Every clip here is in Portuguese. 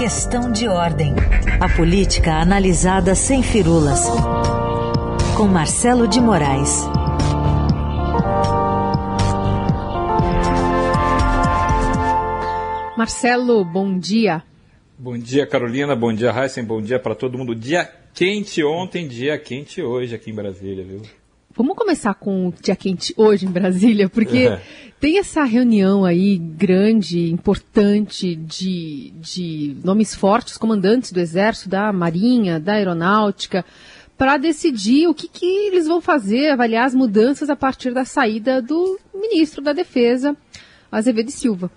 Questão de ordem. A política analisada sem firulas. Com Marcelo de Moraes. Marcelo, bom dia. Bom dia, Carolina. Bom dia, Heisen. Bom dia para todo mundo. Dia quente ontem, dia quente hoje aqui em Brasília, viu? Vamos começar com o dia quente hoje em Brasília, porque é. tem essa reunião aí grande, importante, de, de nomes fortes, comandantes do Exército, da Marinha, da Aeronáutica, para decidir o que, que eles vão fazer, avaliar as mudanças a partir da saída do ministro da Defesa, Azevedo Silva.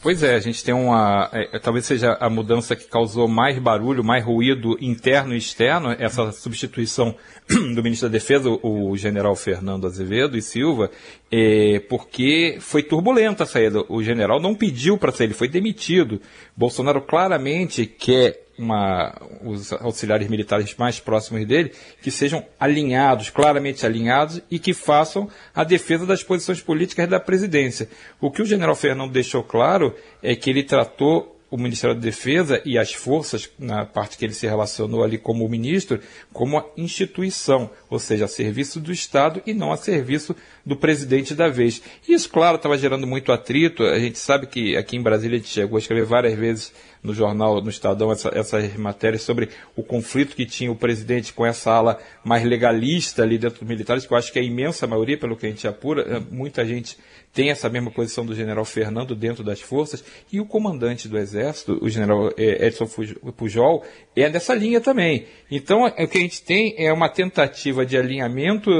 Pois é, a gente tem uma. É, talvez seja a mudança que causou mais barulho, mais ruído interno e externo, essa substituição do ministro da Defesa, o general Fernando Azevedo e Silva, é, porque foi turbulenta a saída. O general não pediu para sair, ele foi demitido. Bolsonaro claramente quer uma, os auxiliares militares mais próximos dele, que sejam alinhados, claramente alinhados, e que façam a defesa das posições políticas da presidência. O que o general Fernando deixou claro é que ele tratou o Ministério da Defesa e as forças, na parte que ele se relacionou ali como ministro, como instituição, ou seja, a serviço do Estado e não a serviço do presidente da vez. Isso, claro, estava gerando muito atrito. A gente sabe que aqui em Brasília a gente chegou a escrever várias vezes no jornal, no Estadão, essa, essas matérias sobre o conflito que tinha o presidente com essa ala mais legalista ali dentro dos militares, que eu acho que é a imensa maioria, pelo que a gente apura, é, muita gente tem essa mesma posição do general Fernando dentro das forças, e o comandante do Exército, o general é, Edson Pujol, é dessa linha também. Então, o que a gente tem é uma tentativa de alinhamento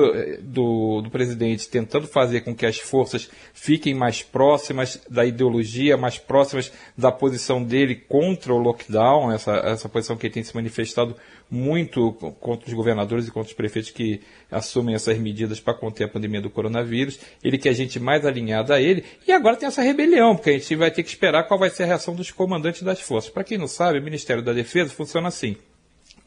do, do presidente, tentando fazer com que as forças fiquem mais próximas da ideologia, mais próximas da posição dele contra o lockdown, essa, essa posição que tem se manifestado muito contra os governadores e contra os prefeitos que assumem essas medidas para conter a pandemia do coronavírus. Ele quer gente mais alinhada a ele. E agora tem essa rebelião, porque a gente vai ter que esperar qual vai ser a reação dos comandantes das forças. Para quem não sabe, o Ministério da Defesa funciona assim.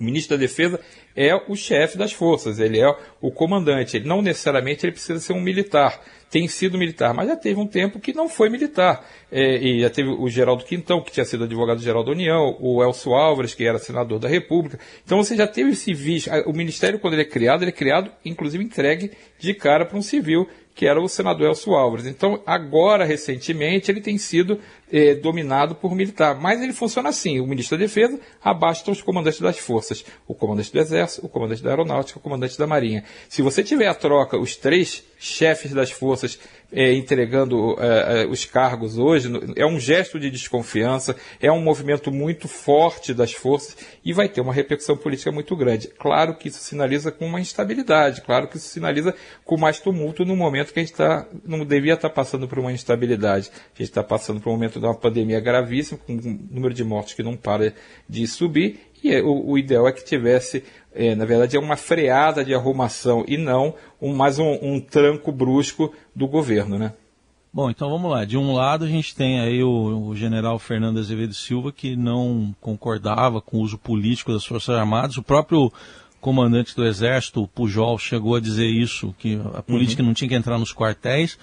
O ministro da Defesa é o chefe das forças, ele é o comandante. Ele, não necessariamente ele precisa ser um militar. Tem sido militar, mas já teve um tempo que não foi militar. É, e já teve o Geraldo Quintão, que tinha sido advogado-geral da União, o Elcio Álvares, que era senador da República. Então você já teve esse visto. O ministério, quando ele é criado, ele é criado, inclusive entregue de cara para um civil que era o senador Elcio Álvares. Então, agora, recentemente, ele tem sido eh, dominado por militar. Mas ele funciona assim: o ministro da Defesa abasta os comandantes das forças, o comandante do Exército, o comandante da Aeronáutica, o comandante da Marinha. Se você tiver a troca, os três chefes das forças é, entregando é, os cargos hoje, é um gesto de desconfiança, é um movimento muito forte das forças e vai ter uma repercussão política muito grande. Claro que isso sinaliza com uma instabilidade, claro que isso sinaliza com mais tumulto no momento que a gente tá, não devia estar tá passando por uma instabilidade. A gente está passando por um momento de uma pandemia gravíssima, com um número de mortes que não para de subir, e o, o ideal é que tivesse é, na verdade, é uma freada de arrumação e não um, mais um, um, tranco brusco do governo, né? Bom, então vamos lá. De um lado a gente tem aí o, o, general Fernando Azevedo Silva que não concordava com o uso político das Forças Armadas. O próprio comandante do Exército, Pujol, chegou a dizer isso, que a política uhum. não tinha que entrar nos quartéis.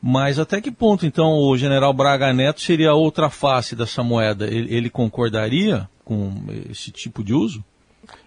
Mas até que ponto, então, o general Braga Neto seria outra face dessa moeda? Ele, ele concordaria com esse tipo de uso?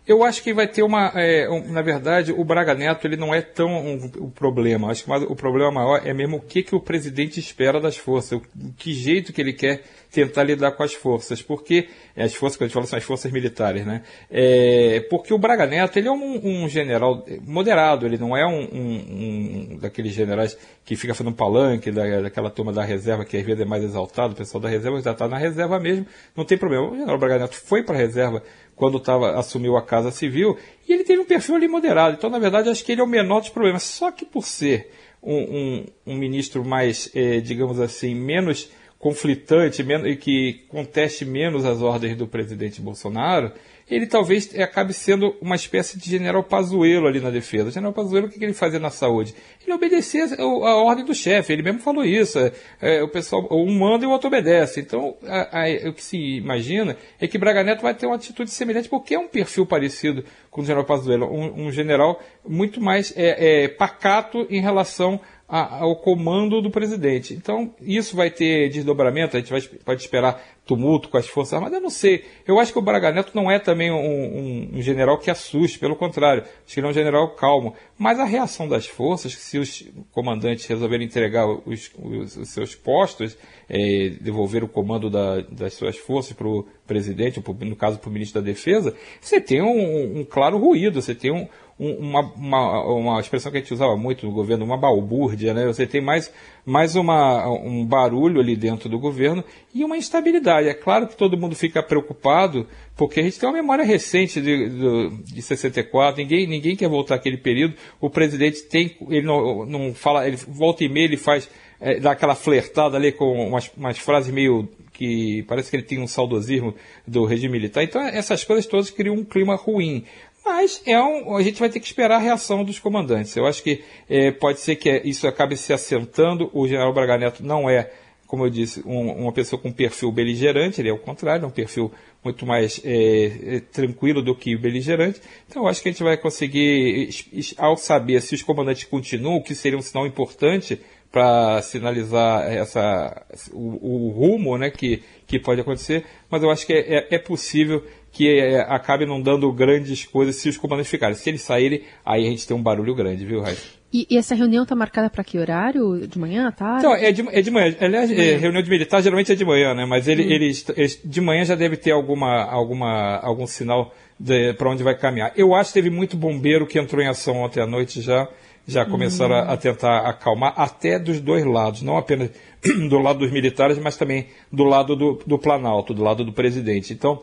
Eu acho que vai ter uma, é, um, na verdade, o Braga Neto ele não é tão um, o problema. Acho que o problema maior é mesmo o que, que o presidente espera das forças, o, que jeito que ele quer tentar lidar com as forças, porque é, as forças que a gente fala são as forças militares, né? É, porque o Braga Neto ele é um, um general moderado, ele não é um, um, daqueles generais que fica fazendo palanque da, daquela turma da reserva que às vezes é mais exaltado, o pessoal da reserva já está na reserva mesmo, não tem problema. O general Braga Neto foi para a reserva quando tava, assumiu a Casa Civil, e ele teve um perfil ali moderado. Então, na verdade, acho que ele é o menor dos problemas. Só que por ser um, um, um ministro mais, eh, digamos assim, menos conflitante menos, e que conteste menos as ordens do presidente Bolsonaro, ele talvez acabe sendo uma espécie de general Pazuello ali na defesa. General Pazuello, o que ele fazia na saúde? Ele obedecia a ordem do chefe, ele mesmo falou isso. É, o pessoal, um manda e o outro obedece. Então, a, a, o que se imagina é que Braga Neto vai ter uma atitude semelhante, porque é um perfil parecido com o general Pazuello, um, um general muito mais é, é, pacato em relação ao comando do presidente. Então, isso vai ter desdobramento, a gente vai, pode esperar tumulto com as Forças Armadas, eu não sei. Eu acho que o Braga Neto não é também um, um, um, general que assuste, pelo contrário, acho que ele é um general calmo. Mas a reação das forças, se os comandantes resolverem entregar os, os, os seus postos, é, devolver o comando da, das suas forças para o presidente, ou no caso para o ministro da Defesa, você tem um, um claro ruído, você tem um, uma, uma, uma, expressão que a gente usava muito no governo, uma balbúrdia, né? Você tem mais, mais uma, um barulho ali dentro do governo e uma instabilidade. É claro que todo mundo fica preocupado, porque a gente tem uma memória recente de, de, de 64, ninguém, ninguém quer voltar àquele período. O presidente tem, ele não, não fala, ele volta e meia, ele faz, é, dá aquela flertada ali com umas, umas frases meio que parece que ele tem um saudosismo do regime militar. Então, essas coisas todas criam um clima ruim. Mas é um, a gente vai ter que esperar a reação dos comandantes. Eu acho que é, pode ser que isso acabe se assentando. O general Braga Neto não é, como eu disse, um, uma pessoa com perfil beligerante, ele é o contrário, é um perfil muito mais é, é, tranquilo do que beligerante. Então eu acho que a gente vai conseguir, ao saber se os comandantes continuam, que seria um sinal importante para sinalizar essa, o, o, rumo né, que, que pode acontecer, mas eu acho que é, é, é possível que é, acabe não dando grandes coisas se os comandantes ficarem. Se eles saírem, aí a gente tem um barulho grande, viu, Raíssa? E, e, essa reunião está marcada para que horário? De manhã, tarde? Então, é de, é de manhã. Aliás, é, reunião de militar geralmente é de manhã, né? Mas ele, hum. eles, eles, de manhã já deve ter alguma, alguma, algum sinal para onde vai caminhar. Eu acho que teve muito bombeiro que entrou em ação ontem à noite já. Já começaram a, a tentar acalmar, até dos dois lados, não apenas do lado dos militares, mas também do lado do, do Planalto, do lado do presidente. Então,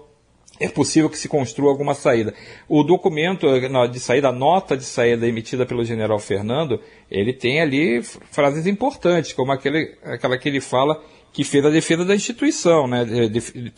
é possível que se construa alguma saída. O documento de saída, a nota de saída emitida pelo general Fernando, ele tem ali frases importantes, como aquele, aquela que ele fala que fez a defesa da instituição, né?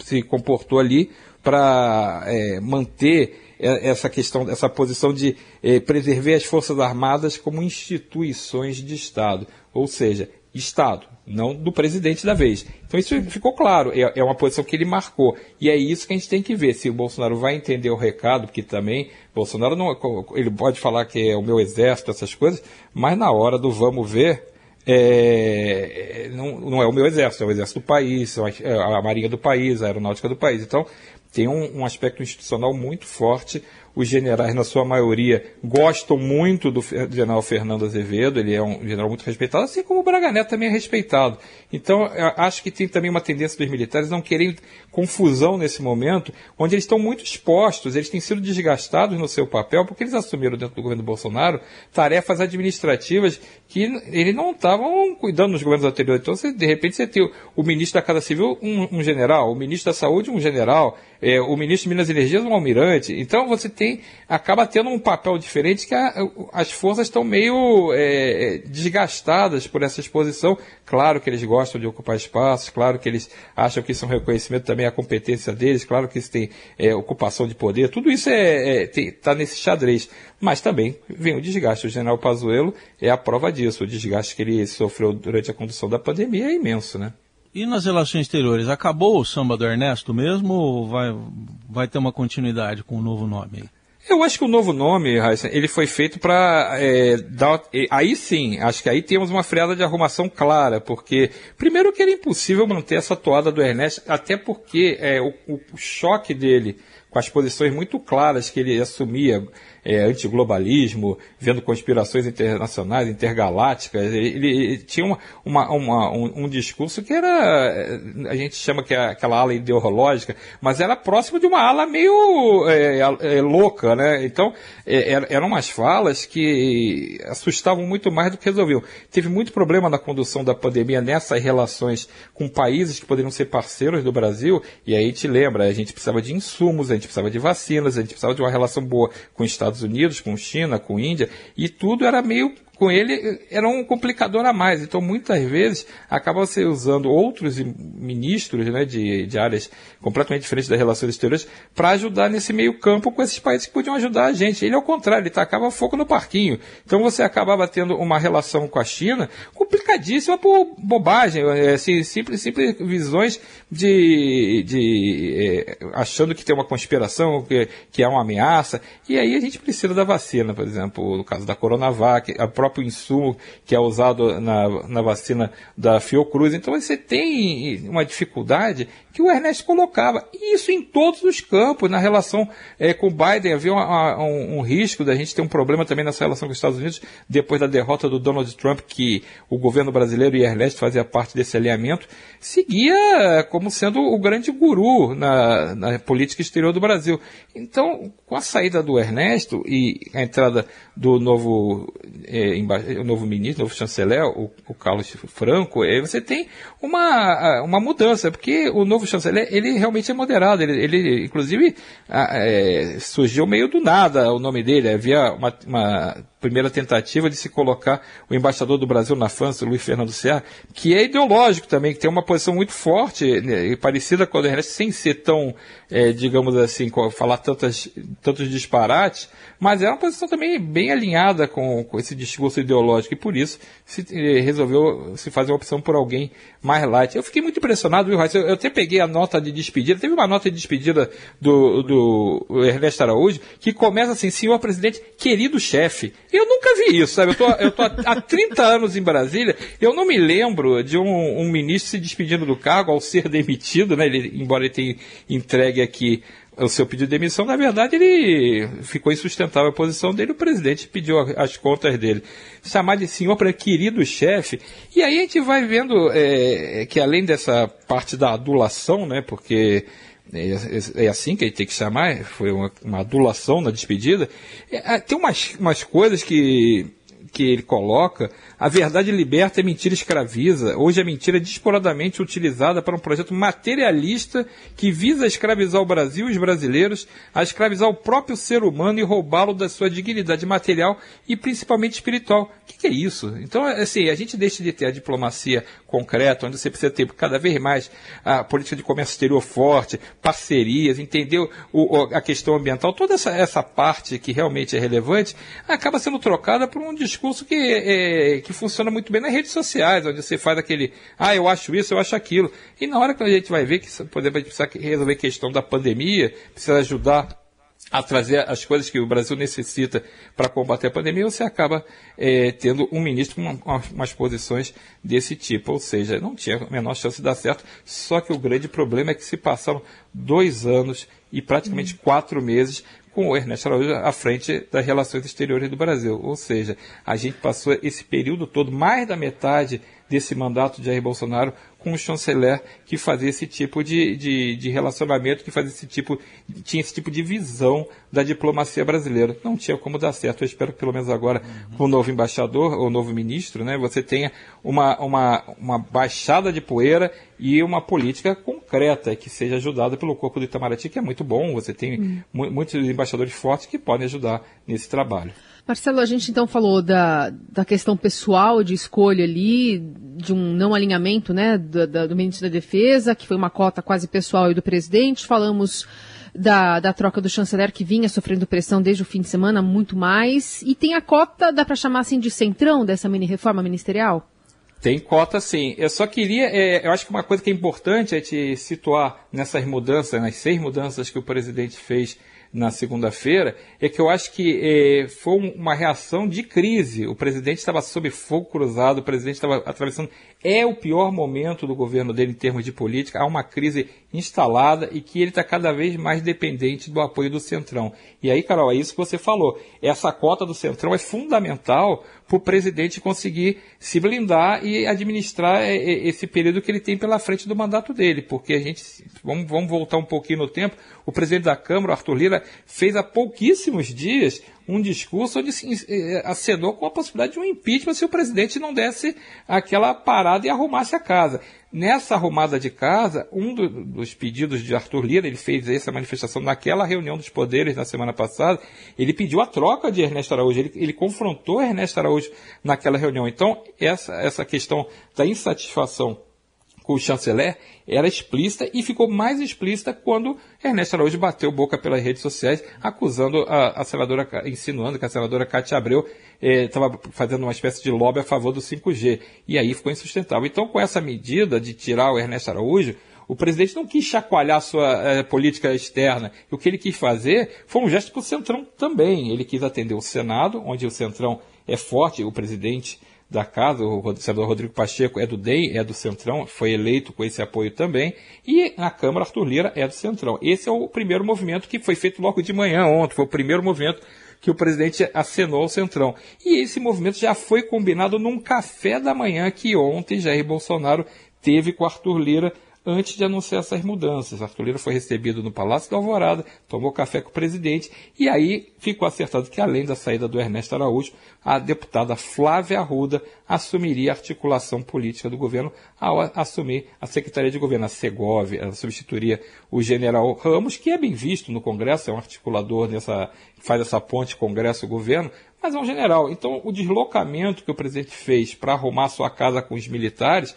se comportou ali para é, manter essa questão, essa posição de é, preservar as Forças Armadas como instituições de Estado, ou seja, Estado, não do presidente da vez. Então isso ficou claro, é, é, uma posição que ele marcou. E é isso que a gente tem que ver, se o Bolsonaro vai entender o recado, porque também Bolsonaro não, ele pode falar que é o meu exército, essas coisas, mas na hora do vamos ver, é, não, não, é o meu exército, é o exército do país, é a marinha do país, a aeronáutica do país. Então tem um, um aspecto institucional muito forte os generais, na sua maioria, gostam muito do general Fernando Azevedo, ele é um general muito respeitado, assim como o Braga Neto também é respeitado. Então, acho que tem também uma tendência dos militares não querem confusão nesse momento, onde eles estão muito expostos, eles têm sido desgastados no seu papel, porque eles assumiram dentro do governo Bolsonaro tarefas administrativas que eles não estavam cuidando nos governos anteriores. Então, você, de repente, você tem o, ministro da Casa Civil, um, um, general, o ministro da Saúde, um general, é, o ministro de Minas e Energia, um almirante. Então, você tem tem, acaba tendo um papel diferente que a, as forças estão meio é, é, desgastadas por essa exposição. Claro que eles gostam de ocupar espaços, claro que eles acham que isso é um reconhecimento também à competência deles, claro que isso tem é, ocupação de poder, tudo isso está é, é tá nesse xadrez. Mas também vem o desgaste. O general Pazuello é a prova disso. O desgaste que ele sofreu durante a condução da pandemia é imenso, né? E nas relações exteriores, acabou o samba do Ernesto mesmo ou vai, vai ter uma continuidade com o um novo nome? Eu acho que o novo nome, Raíssa, ele foi feito para é, dar. Aí sim, acho que aí temos uma freada de arrumação clara, porque, primeiro, que era impossível manter essa toada do Ernesto, até porque é, o, o choque dele com as posições muito claras que ele assumia é, antiglobalismo, vendo conspirações internacionais, intergalácticas. Ele, ele tinha uma, uma, uma um, um, discurso que era, é, a gente chama que é aquela ala ideológica, mas era próximo de uma ala meio é, é, louca, né? Então, é, eram umas falas que assustavam muito mais do que resolviam. Teve muito problema na condução da pandemia nessas relações com países que poderiam ser parceiros do Brasil, e aí te lembra, a gente precisava de insumos, a gente precisava de vacinas, a gente precisava de uma relação boa com o Estado Estados Unidos, com China, com Índia, e tudo era meio com ele era um complicador a mais. Então, muitas vezes, acaba se usando outros ministros né, de, de áreas completamente diferentes das relações exteriores para ajudar nesse meio campo com esses países que podiam ajudar a gente. Ele, ao contrário, ele tacava fogo no parquinho. Então, você acabava tendo uma relação com a China complicadíssima por bobagem, é, assim, simples, simples visões de, de é, achando que tem uma conspiração, que, que há uma ameaça. E aí a gente precisa da vacina, por exemplo, no caso da Coronavac, a própria próprio insumo que é usado na, na vacina da Fiocruz. Então você tem uma dificuldade que o Ernesto colocava. E isso em todos os campos, na relação é, com o Biden. Havia uma, um, um, risco da gente ter um problema também nessa relação com os Estados Unidos, depois da derrota do Donald Trump, que o governo brasileiro e Ernesto fazia parte desse alinhamento, seguia como sendo o grande guru na, na política exterior do Brasil. Então, com a saída do Ernesto e a entrada do novo, é, o novo ministro, novo chanceler, o, o Carlos Franco, é, você tem uma, uma mudança, porque o novo chanceler, ele realmente é moderado, ele, ele inclusive, é, surgiu meio do nada o nome dele, havia uma, uma primeira tentativa de se colocar o embaixador do Brasil na França, Luiz Fernando Serra, que é ideológico também, que tem uma posição muito forte né, e parecida com a do Ernesto, sem ser tão, é, digamos assim, falar tantas, tantos disparates, mas é uma posição também bem alinhada com, com esse discurso ideológico e por isso se eh, resolveu se fazer uma opção por alguém mais light. Eu fiquei muito impressionado, viu, Raíssa? Eu, eu até peguei a nota de despedida, teve uma nota de despedida do, do Ernesto Araújo que começa assim, senhor presidente, querido chefe. Eu nunca vi isso, sabe? Eu tô, eu tô há 30 anos em Brasília, eu não me lembro de um, um ministro se despedindo do cargo ao ser demitido, né? Ele, embora ele tenha entregue aqui o seu pedido de demissão, na verdade, ele ficou insustentável a posição dele, o presidente pediu as contas dele. Chamar de senhor para querido chefe, e aí a gente vai vendo é, que além dessa parte da adulação, né, porque é, é, é assim que gente tem que chamar, foi uma, uma adulação na despedida, é, tem umas, umas coisas que que ele coloca, a verdade liberta e a mentira escraviza. Hoje a mentira é desporadamente utilizada para um projeto materialista que visa escravizar o Brasil e os brasileiros, a escravizar o próprio ser humano e roubá-lo da sua dignidade material e principalmente espiritual. O que, que, é isso? Então, assim, a gente deixa de ter a diplomacia concreta, onde você precisa ter cada vez mais a política de comércio exterior forte, parcerias, entender o, a questão ambiental, toda essa, essa parte que realmente é relevante, acaba sendo trocada por um discurso discurso que, é, que funciona muito bem nas redes sociais, onde você faz aquele, ah, eu acho isso, eu acho aquilo. E na hora que a gente vai ver que, por exemplo, a gente precisa resolver a questão da pandemia, precisa ajudar a trazer as coisas que o Brasil necessita para combater a pandemia, você acaba é, tendo um ministro com uma, umas posições desse tipo. Ou seja, não tinha a menor chance de dar certo, só que o grande problema é que se passaram dois anos e praticamente quatro meses com o Ernesto Araújo à frente das relações exteriores do Brasil. Ou seja, a gente passou esse período todo, mais da metade desse mandato de Jair Bolsonaro, com o chanceler que fazia esse tipo de, de, de, relacionamento, que fazia esse tipo, tinha esse tipo de visão da diplomacia brasileira. Não tinha como dar certo. Eu espero que pelo menos agora, uhum. com o novo embaixador, ou novo ministro, né, você tenha uma, uma, uma baixada de poeira e uma política concreta que seja ajudada pelo corpo do Itamaraty, que é muito bom. Você tem uhum. muitos embaixadores fortes que podem ajudar nesse trabalho. Marcelo, a gente então falou da, da questão pessoal de escolha ali, de um não alinhamento né, do, do, do ministro da Defesa, que foi uma cota quase pessoal e do presidente. Falamos da, da troca do chanceler que vinha sofrendo pressão desde o fim de semana, muito mais. E tem a cota, dá para chamar assim de centrão dessa mini reforma ministerial? Tem cota sim. Eu só queria, é, eu acho que uma coisa que é importante é te situar nessas mudanças, nas seis mudanças que o presidente fez na segunda-feira, é que eu acho que é, foi uma reação de crise. O presidente estava sob fogo cruzado, o presidente estava atravessando. É o pior momento do governo dele em termos de política. Há uma crise instalada e que ele está cada vez mais dependente do apoio do Centrão. E aí, Carol, é isso que você falou. Essa cota do Centrão é fundamental para o presidente conseguir se blindar e administrar é, é, esse período que ele tem pela frente do mandato dele. Porque a gente, vamos, vamos voltar um pouquinho no tempo, o presidente da Câmara, Arthur Lira, fez há pouquíssimos dias um discurso onde se eh, acenou com a possibilidade de um impeachment se o presidente não desse aquela parada e arrumasse a casa. Nessa arrumada de casa, um do, dos pedidos de Arthur Lira, ele fez essa manifestação naquela reunião dos poderes na semana passada, ele pediu a troca de Ernesto Araújo, ele, ele confrontou Ernesto Araújo naquela reunião. Então, essa, essa questão da insatisfação com o chanceler era explícita e ficou mais explícita quando Ernesto Araújo bateu boca pelas redes sociais, acusando a, a senadora, insinuando que a senadora Cátia Abreu estava eh, fazendo uma espécie de lobby a favor do 5G. E aí ficou insustentável. Então, com essa medida de tirar o Ernesto Araújo, o presidente não quis chacoalhar sua eh, política externa. O que ele quis fazer foi um gesto para o Centrão também. Ele quis atender o Senado, onde o Centrão é forte, o presidente da casa, o senador Rodrigo Pacheco é do DEM, é do Centrão, foi eleito com esse apoio também, e na Câmara Arthur Lira é do Centrão. Esse é o primeiro movimento que foi feito logo de manhã ontem, foi o primeiro movimento que o presidente acenou ao Centrão. E esse movimento já foi combinado num café da manhã que ontem Jair Bolsonaro teve com Arthur Lira antes de anunciar essas mudanças. Arthur foi recebido no Palácio da Alvorada, tomou café com o presidente e aí ficou acertado que, além da saída do Ernesto Araújo, a deputada Flávia Arruda assumiria a articulação política do governo ao assumir a Secretaria de Governo, a Segov, ela substituiria o general Ramos, que é bem visto no Congresso, é um articulador dessa, faz essa ponte Congresso-Governo, mas é um general. Então, o deslocamento que o presidente fez para arrumar sua casa com os militares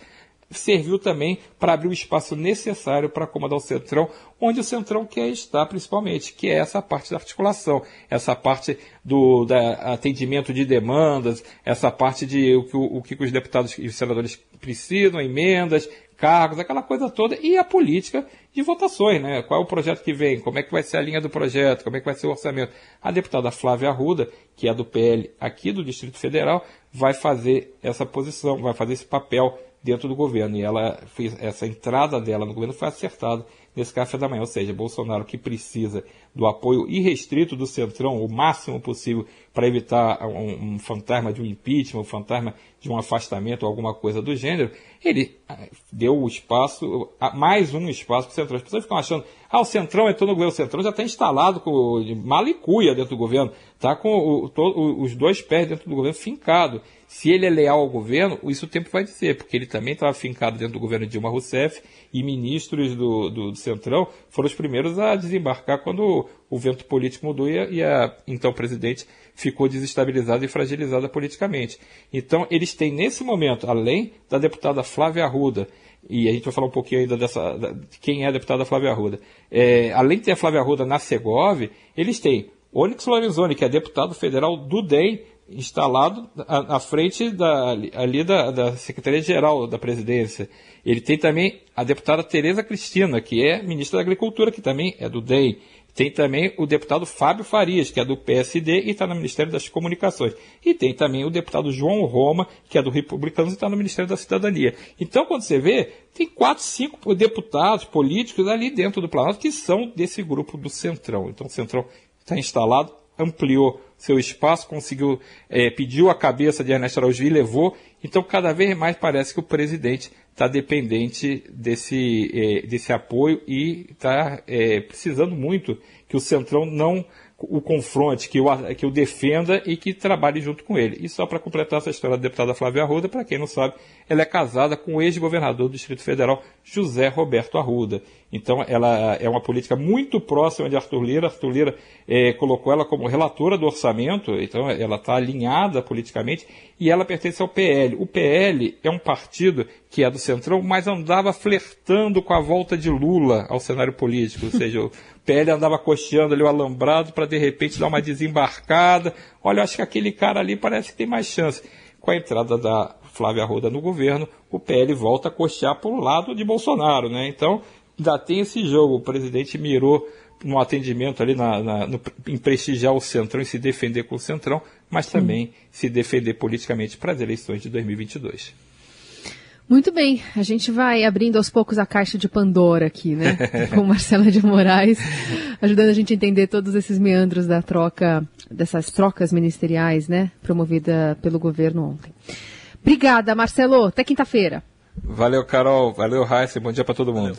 serviu também para abrir o espaço necessário para acomodar o Centrão, onde o Centrão quer estar principalmente, que é essa parte da articulação, essa parte do da atendimento de demandas, essa parte de o que, o, o que os deputados e os senadores precisam, emendas, cargos, aquela coisa toda, e a política de votações, né? Qual é o projeto que vem, como é que vai ser a linha do projeto, como é que vai ser o orçamento. A deputada Flávia Arruda, que é do PL aqui do Distrito Federal, vai fazer essa posição, vai fazer esse papel dentro do governo. E ela fez, essa entrada dela no governo foi acertada nesse café da manhã. Ou seja, Bolsonaro que precisa do apoio irrestrito do Centrão, o máximo possível, para evitar um, um, fantasma de um impeachment, um fantasma de um afastamento ou alguma coisa do gênero, ele ah, deu o espaço, mais um espaço para o Centrão. As pessoas ficam achando, ah, o Centrão entrou no governo, o Centrão já está instalado com malicuia dentro do governo, está com o, os dois pés dentro do governo fincado. Se ele é leal ao governo, isso o tempo vai dizer, porque ele também estava fincado dentro do governo Dilma Rousseff e ministros do, do, do Centrão foram os primeiros a desembarcar quando o vento político mudou e a, e a então presidente ficou desestabilizada e fragilizada politicamente. Então, eles têm nesse momento, além da deputada Flávia Arruda, e a gente vai falar um pouquinho ainda dessa, de quem é a deputada Flávia Arruda, é, além de ter a Flávia Arruda na Segov, eles têm Onyx Lorenzoni, que é deputado federal do DEM, instalado à, frente da, ali da, da Secretaria-Geral da Presidência. Ele tem também a deputada Tereza Cristina, que é ministra da Agricultura, que também é do DEM. Tem também o deputado Fábio Farias, que é do PSD e está no Ministério das Comunicações. E tem também o deputado João Roma, que é do Republicanos e está no Ministério da Cidadania. Então, quando você vê, tem quatro, cinco deputados políticos ali dentro do Planalto que são desse grupo do Centrão. Então, o Centrão está instalado, ampliou seu espaço, conseguiu, é, pediu a cabeça de Ernesto Araújo e levou. Então, cada vez mais parece que o presidente está dependente desse, é, desse apoio e está é, precisando muito que o Centrão não o confronte, que o, que o defenda e que trabalhe junto com ele. E só para completar essa história da deputada Flávia Arruda, para quem não sabe, ela é casada com o ex-governador do Distrito Federal, José Roberto Arruda. Então, ela é uma política muito próxima de Arthur Lira. Arthur Lira é, colocou ela como relatora do orçamento, então ela está alinhada politicamente, e ela pertence ao PL. O PL é um partido que é do Centrão, mas andava flertando com a volta de Lula ao cenário político, ou seja, o PL andava cocheando ali o alambrado para de repente dar uma desembarcada. Olha, eu acho que aquele cara ali parece que tem mais chance. Com a entrada da Flávia Arruda no governo, o PL volta a cochear para o lado de Bolsonaro, né? Então, ainda tem esse jogo. O presidente mirou no atendimento ali na, na, no, em prestigiar o Centrão e se defender com o Centrão, mas também se defender politicamente para as eleições de 2022. Muito bem, a gente vai abrindo aos poucos a caixa de Pandora aqui, né? Com Marcela de Moraes, ajudando a gente a entender todos esses meandros da troca, dessas trocas ministeriais, né? Promovida pelo governo ontem. Obrigada, Marcelo. Até quinta-feira. Valeu, Carol. Valeu, Raíssa. Bom dia para todo mundo.